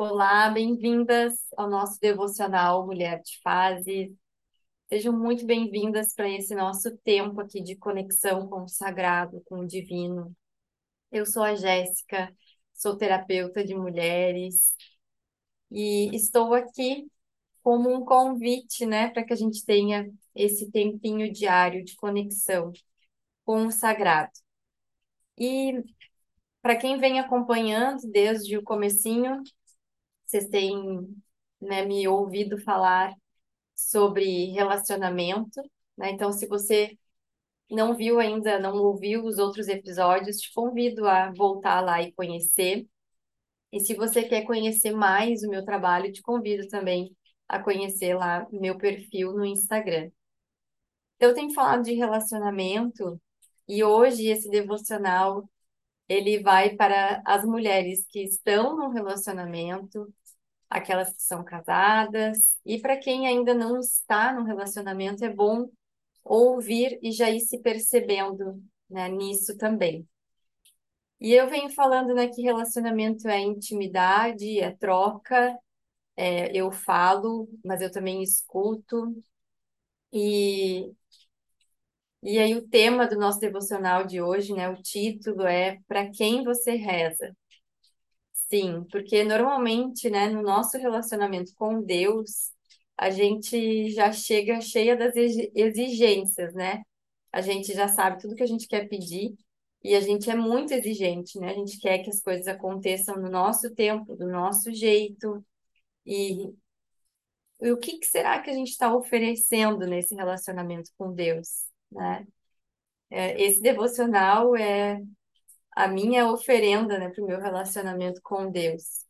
Olá, bem-vindas ao nosso devocional Mulher de Fases. Sejam muito bem-vindas para esse nosso tempo aqui de conexão com o sagrado, com o divino. Eu sou a Jéssica, sou terapeuta de mulheres e estou aqui como um convite, né, para que a gente tenha esse tempinho diário de conexão com o sagrado. E para quem vem acompanhando desde o comecinho, vocês têm né, me ouvido falar sobre relacionamento, né? Então, se você não viu ainda, não ouviu os outros episódios, te convido a voltar lá e conhecer. E se você quer conhecer mais o meu trabalho, te convido também a conhecer lá meu perfil no Instagram. Eu tenho falado de relacionamento e hoje esse devocional ele vai para as mulheres que estão no relacionamento, aquelas que são casadas, e para quem ainda não está no relacionamento, é bom ouvir e já ir se percebendo né, nisso também. E eu venho falando né, que relacionamento é intimidade, é troca, é, eu falo, mas eu também escuto. E, e aí o tema do nosso devocional de hoje, né, o título é Para quem você reza? Sim, porque normalmente, né, no nosso relacionamento com Deus, a gente já chega cheia das exigências, né? A gente já sabe tudo que a gente quer pedir e a gente é muito exigente, né? A gente quer que as coisas aconteçam no nosso tempo, do nosso jeito. E, e o que, que será que a gente está oferecendo nesse relacionamento com Deus, né? É, esse devocional é a minha oferenda, né, para o meu relacionamento com Deus.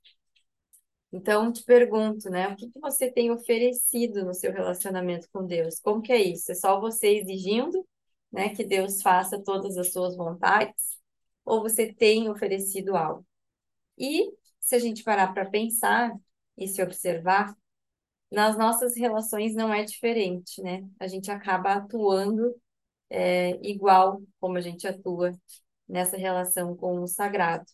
Então, te pergunto, né, o que que você tem oferecido no seu relacionamento com Deus? Como que é isso? É só você exigindo, né, que Deus faça todas as suas vontades? Ou você tem oferecido algo? E se a gente parar para pensar e se observar, nas nossas relações não é diferente, né? A gente acaba atuando é, igual como a gente atua nessa relação com o sagrado.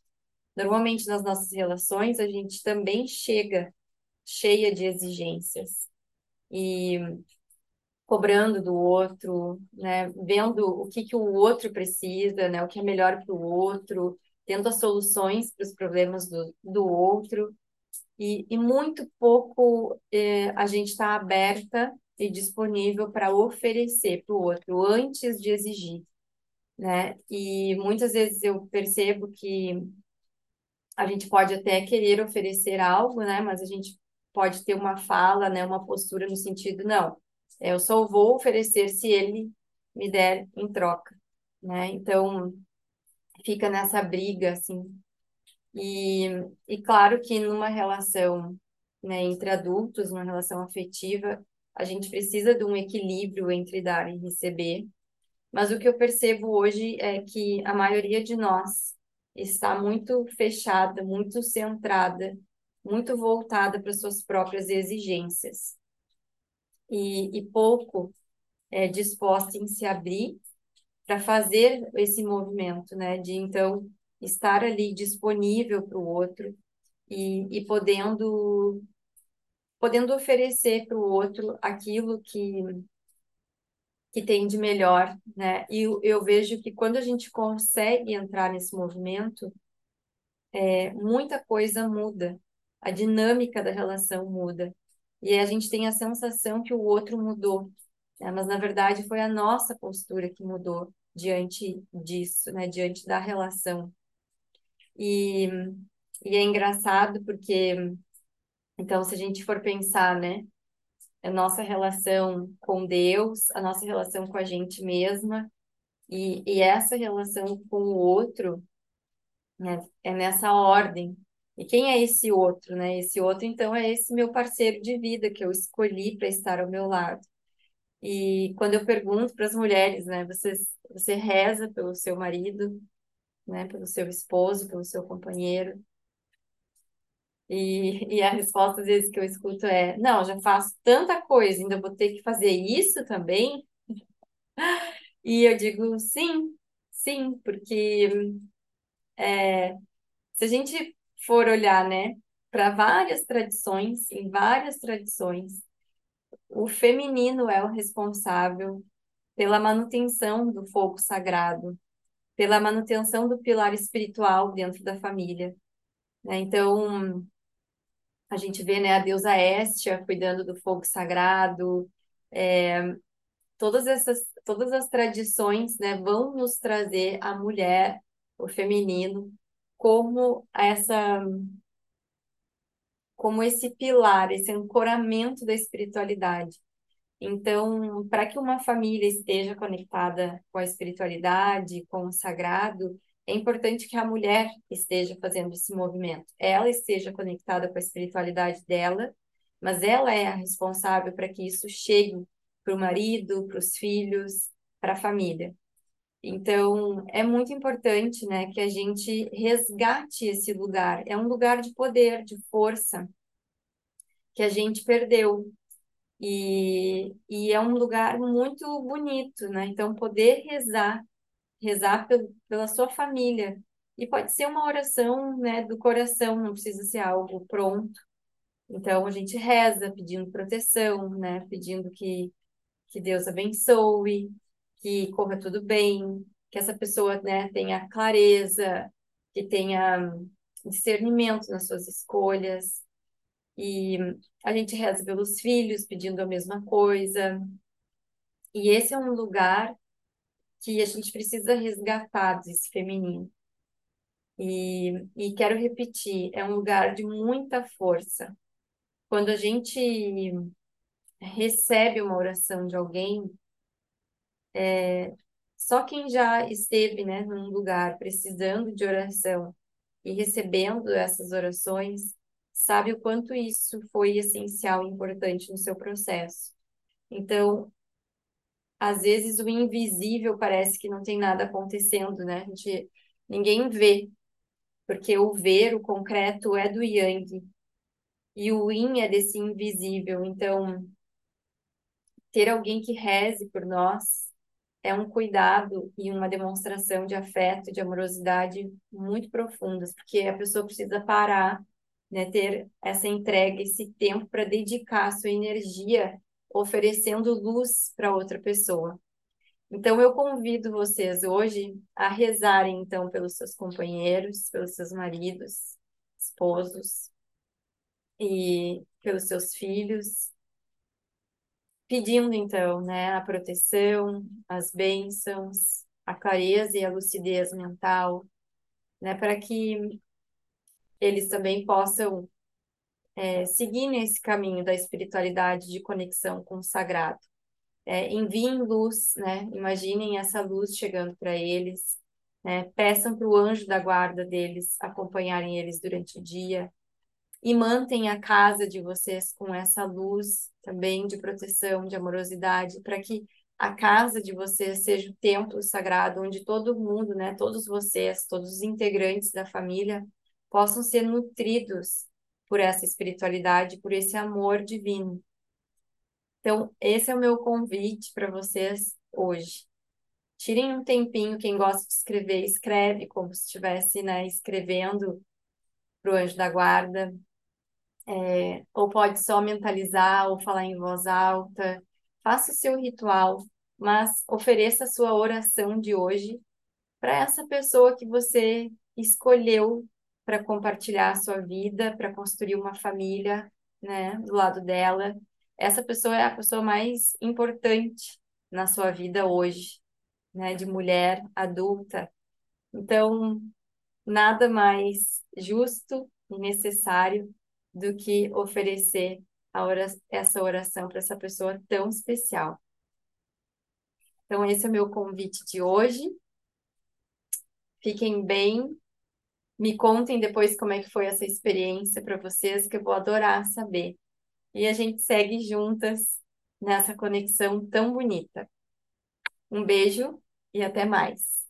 Normalmente, nas nossas relações, a gente também chega cheia de exigências e cobrando do outro, né? Vendo o que, que o outro precisa, né? O que é melhor para o outro, tendo as soluções para os problemas do, do outro. E, e muito pouco eh, a gente está aberta e disponível para oferecer para o outro antes de exigir né? E muitas vezes eu percebo que a gente pode até querer oferecer algo, né? Mas a gente pode ter uma fala, né? Uma postura no sentido, não, eu só vou oferecer se ele me der em troca, né? Então, fica nessa briga, assim. E, e claro que numa relação, né, entre adultos, numa relação afetiva, a gente precisa de um equilíbrio entre dar e receber, mas o que eu percebo hoje é que a maioria de nós está muito fechada, muito centrada, muito voltada para suas próprias exigências e, e pouco é, disposta em se abrir para fazer esse movimento, né? De então estar ali disponível para o outro e, e podendo podendo oferecer para o outro aquilo que que tem de melhor, né? E eu, eu vejo que quando a gente consegue entrar nesse movimento, é, muita coisa muda, a dinâmica da relação muda. E a gente tem a sensação que o outro mudou, né? mas na verdade foi a nossa postura que mudou diante disso, né? Diante da relação. E, e é engraçado porque, então, se a gente for pensar, né? a nossa relação com Deus, a nossa relação com a gente mesma e, e essa relação com o outro, né, é nessa ordem. E quem é esse outro, né? Esse outro, então, é esse meu parceiro de vida que eu escolhi para estar ao meu lado. E quando eu pergunto para as mulheres, né, você, você reza pelo seu marido, né, pelo seu esposo, pelo seu companheiro, e, e a resposta às vezes que eu escuto é: não, já faço tanta coisa, ainda vou ter que fazer isso também. E eu digo: sim, sim, porque é, se a gente for olhar, né, para várias tradições, em várias tradições, o feminino é o responsável pela manutenção do fogo sagrado, pela manutenção do pilar espiritual dentro da família. Né? Então, a gente vê né, a deusa Estia cuidando do fogo sagrado, é, todas essas todas as tradições né, vão nos trazer a mulher, o feminino, como essa como esse pilar, esse ancoramento da espiritualidade. Então, para que uma família esteja conectada com a espiritualidade, com o sagrado, é importante que a mulher esteja fazendo esse movimento. Ela esteja conectada com a espiritualidade dela, mas ela é a responsável para que isso chegue para o marido, para os filhos, para a família. Então, é muito importante, né, que a gente resgate esse lugar. É um lugar de poder, de força, que a gente perdeu. E, e é um lugar muito bonito, né? Então, poder rezar, rezar pela sua família. E pode ser uma oração, né, do coração, não precisa ser algo pronto. Então, a gente reza pedindo proteção, né, pedindo que, que Deus abençoe, que corra tudo bem, que essa pessoa, né, tenha clareza, que tenha discernimento nas suas escolhas. E a gente reza pelos filhos, pedindo a mesma coisa. E esse é um lugar que a gente precisa resgatar desse feminino. E, e quero repetir, é um lugar de muita força. Quando a gente recebe uma oração de alguém, é, só quem já esteve, né, num lugar precisando de oração e recebendo essas orações, sabe o quanto isso foi essencial e importante no seu processo. Então, às vezes o invisível parece que não tem nada acontecendo, né? A gente, ninguém vê, porque o ver, o concreto, é do yang, e o yin é desse invisível. Então, ter alguém que reze por nós é um cuidado e uma demonstração de afeto, de amorosidade muito profundas, porque a pessoa precisa parar, né, ter essa entrega, esse tempo para dedicar a sua energia oferecendo luz para outra pessoa. Então eu convido vocês hoje a rezarem então pelos seus companheiros, pelos seus maridos, esposos e pelos seus filhos, pedindo então, né, a proteção, as bênçãos, a clareza e a lucidez mental, né, para que eles também possam é, seguir nesse caminho da espiritualidade de conexão com o sagrado. É, enviem luz, né? Imaginem essa luz chegando para eles, né? Peçam para o anjo da guarda deles acompanharem eles durante o dia, e mantém a casa de vocês com essa luz também de proteção, de amorosidade, para que a casa de vocês seja o templo sagrado onde todo mundo, né, todos vocês, todos os integrantes da família possam ser nutridos por essa espiritualidade, por esse amor divino. Então, esse é o meu convite para vocês hoje. Tirem um tempinho, quem gosta de escrever, escreve como se estivesse, né, escrevendo para o anjo da guarda, é, ou pode só mentalizar ou falar em voz alta. Faça o seu ritual, mas ofereça a sua oração de hoje para essa pessoa que você escolheu para compartilhar a sua vida, para construir uma família, né, do lado dela. Essa pessoa é a pessoa mais importante na sua vida hoje, né, de mulher adulta. Então, nada mais justo e necessário do que oferecer oração, essa oração para essa pessoa tão especial. Então, esse é o meu convite de hoje. Fiquem bem. Me contem depois como é que foi essa experiência para vocês, que eu vou adorar saber. E a gente segue juntas nessa conexão tão bonita. Um beijo e até mais.